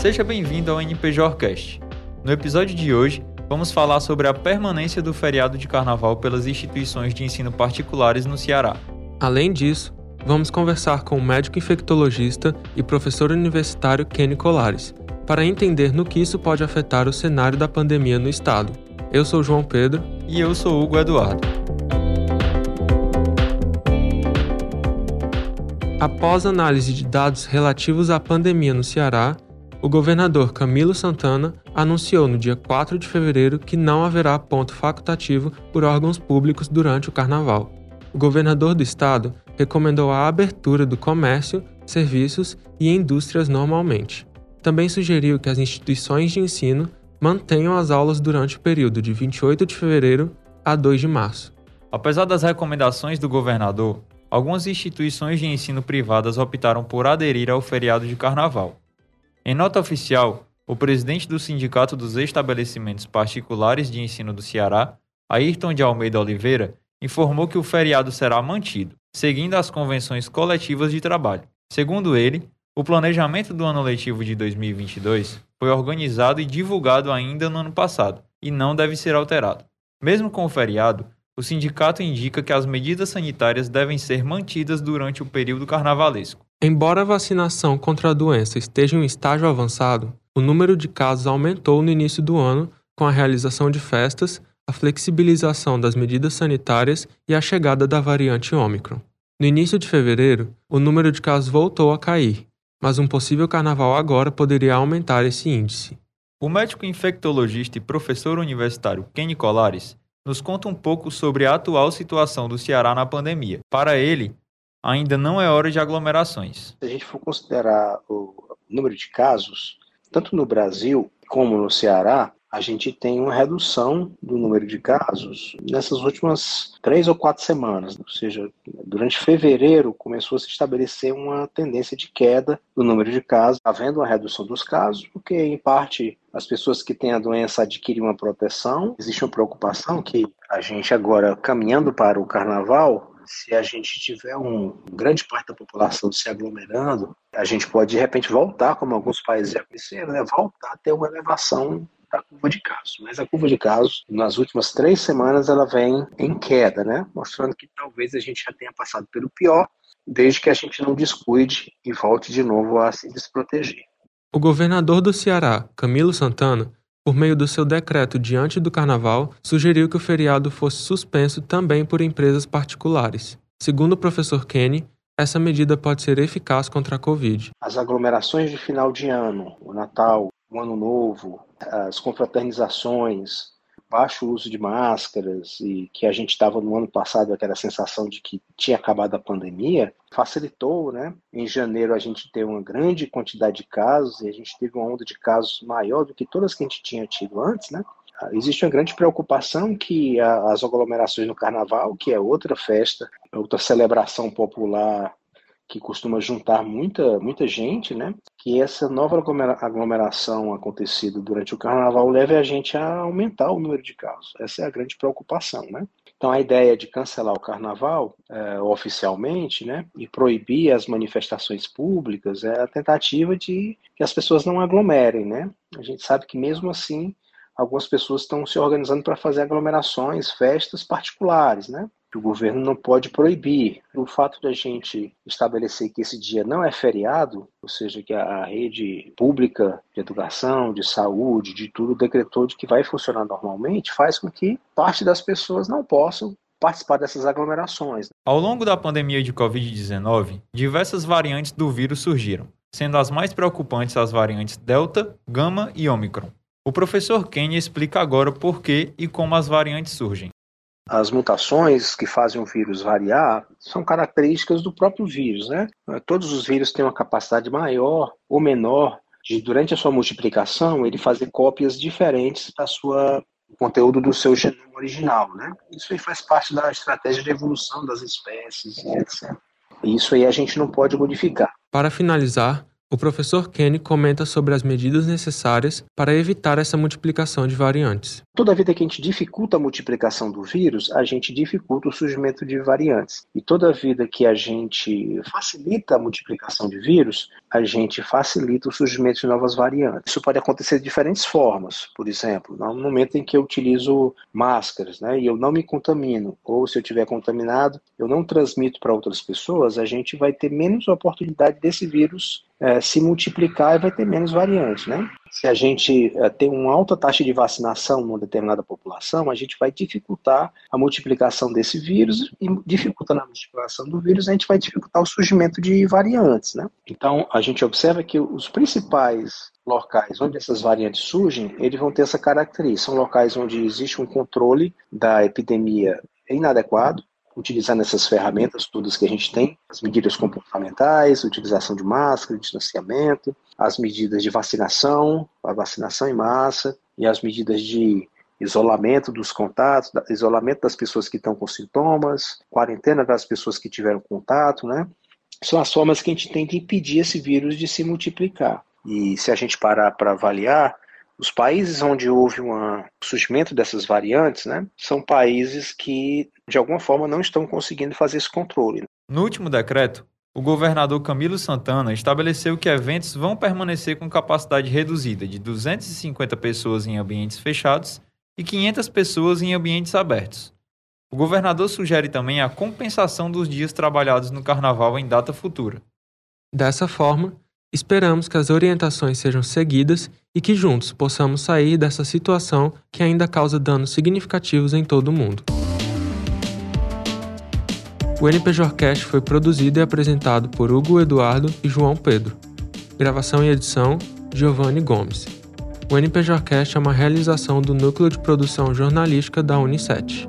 Seja bem-vindo ao NPJorcast. No episódio de hoje, vamos falar sobre a permanência do feriado de carnaval pelas instituições de ensino particulares no Ceará. Além disso, vamos conversar com o médico infectologista e professor universitário Kenny Colares, para entender no que isso pode afetar o cenário da pandemia no estado. Eu sou João Pedro. E eu sou Hugo Eduardo. Após análise de dados relativos à pandemia no Ceará, o governador Camilo Santana anunciou no dia 4 de fevereiro que não haverá ponto facultativo por órgãos públicos durante o carnaval. O governador do estado recomendou a abertura do comércio, serviços e indústrias normalmente. Também sugeriu que as instituições de ensino mantenham as aulas durante o período de 28 de fevereiro a 2 de março. Apesar das recomendações do governador, algumas instituições de ensino privadas optaram por aderir ao feriado de carnaval. Em nota oficial, o presidente do Sindicato dos Estabelecimentos Particulares de Ensino do Ceará, Ayrton de Almeida Oliveira, informou que o feriado será mantido, seguindo as convenções coletivas de trabalho. Segundo ele, o planejamento do ano letivo de 2022 foi organizado e divulgado ainda no ano passado e não deve ser alterado. Mesmo com o feriado, o sindicato indica que as medidas sanitárias devem ser mantidas durante o período carnavalesco. Embora a vacinação contra a doença esteja em um estágio avançado, o número de casos aumentou no início do ano com a realização de festas, a flexibilização das medidas sanitárias e a chegada da variante Ômicron. No início de fevereiro, o número de casos voltou a cair, mas um possível carnaval agora poderia aumentar esse índice. O médico infectologista e professor universitário Kenny Colares nos conta um pouco sobre a atual situação do Ceará na pandemia. Para ele, ainda não é hora de aglomerações. Se a gente for considerar o número de casos, tanto no Brasil como no Ceará, a gente tem uma redução do número de casos nessas últimas três ou quatro semanas. Ou seja, durante fevereiro começou a se estabelecer uma tendência de queda do número de casos, havendo uma redução dos casos, porque em parte as pessoas que têm a doença adquirem uma proteção. Existe uma preocupação que a gente agora caminhando para o carnaval se a gente tiver um grande parte da população se aglomerando, a gente pode de repente voltar, como alguns países já conheceram, né, voltar a ter uma elevação da curva de casos. Mas a curva de casos, nas últimas três semanas, ela vem em queda, né? Mostrando que talvez a gente já tenha passado pelo pior, desde que a gente não descuide e volte de novo a se desproteger. O governador do Ceará, Camilo Santana, por meio do seu decreto diante do carnaval, sugeriu que o feriado fosse suspenso também por empresas particulares. Segundo o professor Kenny, essa medida pode ser eficaz contra a Covid. As aglomerações de final de ano, o Natal, o Ano Novo, as confraternizações, baixo uso de máscaras e que a gente estava no ano passado aquela sensação de que tinha acabado a pandemia, facilitou, né? Em janeiro a gente teve uma grande quantidade de casos e a gente teve uma onda de casos maior do que todas que a gente tinha tido antes, né? Existe uma grande preocupação que as aglomerações no carnaval, que é outra festa, outra celebração popular que costuma juntar muita, muita gente, né? Que essa nova aglomeração acontecida durante o carnaval leve a gente a aumentar o número de casos. Essa é a grande preocupação, né? Então a ideia de cancelar o carnaval é, oficialmente, né, e proibir as manifestações públicas é a tentativa de que as pessoas não aglomerem, né? A gente sabe que mesmo assim algumas pessoas estão se organizando para fazer aglomerações, festas particulares, né? que o governo não pode proibir. O fato da gente estabelecer que esse dia não é feriado, ou seja, que a rede pública de educação, de saúde, de tudo decretou de que vai funcionar normalmente, faz com que parte das pessoas não possam participar dessas aglomerações. Ao longo da pandemia de Covid-19, diversas variantes do vírus surgiram, sendo as mais preocupantes as variantes Delta, Gama e Omicron. O professor Kenny explica agora por que e como as variantes surgem. As mutações que fazem o vírus variar são características do próprio vírus, né? Todos os vírus têm uma capacidade maior ou menor de, durante a sua multiplicação, ele fazer cópias diferentes da sua conteúdo do seu genoma original, né? Isso aí faz parte da estratégia de evolução das espécies, etc. Isso aí a gente não pode modificar. Para finalizar, o professor Kenny comenta sobre as medidas necessárias para evitar essa multiplicação de variantes. Toda vida que a gente dificulta a multiplicação do vírus, a gente dificulta o surgimento de variantes. E toda vida que a gente facilita a multiplicação de vírus, a gente facilita o surgimento de novas variantes. Isso pode acontecer de diferentes formas. Por exemplo, no momento em que eu utilizo máscaras, né, e eu não me contamino, ou se eu tiver contaminado, eu não transmito para outras pessoas, a gente vai ter menos oportunidade desse vírus é, se multiplicar e vai ter menos variantes, né? Se a gente é, tem uma alta taxa de vacinação numa determinada população, a gente vai dificultar a multiplicação desse vírus e dificultando a multiplicação do vírus, a gente vai dificultar o surgimento de variantes, né? Então, a gente observa que os principais locais onde essas variantes surgem, eles vão ter essa característica. São locais onde existe um controle da epidemia inadequado, utilizando essas ferramentas todas que a gente tem, as medidas comportamentais, utilização de máscara, distanciamento, as medidas de vacinação, a vacinação em massa e as medidas de isolamento dos contatos, isolamento das pessoas que estão com sintomas, quarentena das pessoas que tiveram contato, né? São as formas que a gente tem de impedir esse vírus de se multiplicar. E se a gente parar para avaliar, os países onde houve um surgimento dessas variantes, né, são países que, de alguma forma, não estão conseguindo fazer esse controle. No último decreto, o governador Camilo Santana estabeleceu que eventos vão permanecer com capacidade reduzida de 250 pessoas em ambientes fechados e 500 pessoas em ambientes abertos. O governador sugere também a compensação dos dias trabalhados no carnaval em data futura. Dessa forma, Esperamos que as orientações sejam seguidas e que juntos possamos sair dessa situação que ainda causa danos significativos em todo o mundo. O NPJorcast foi produzido e apresentado por Hugo Eduardo e João Pedro. Gravação e edição, Giovanni Gomes. O NPJorcast é uma realização do Núcleo de Produção Jornalística da Unicef.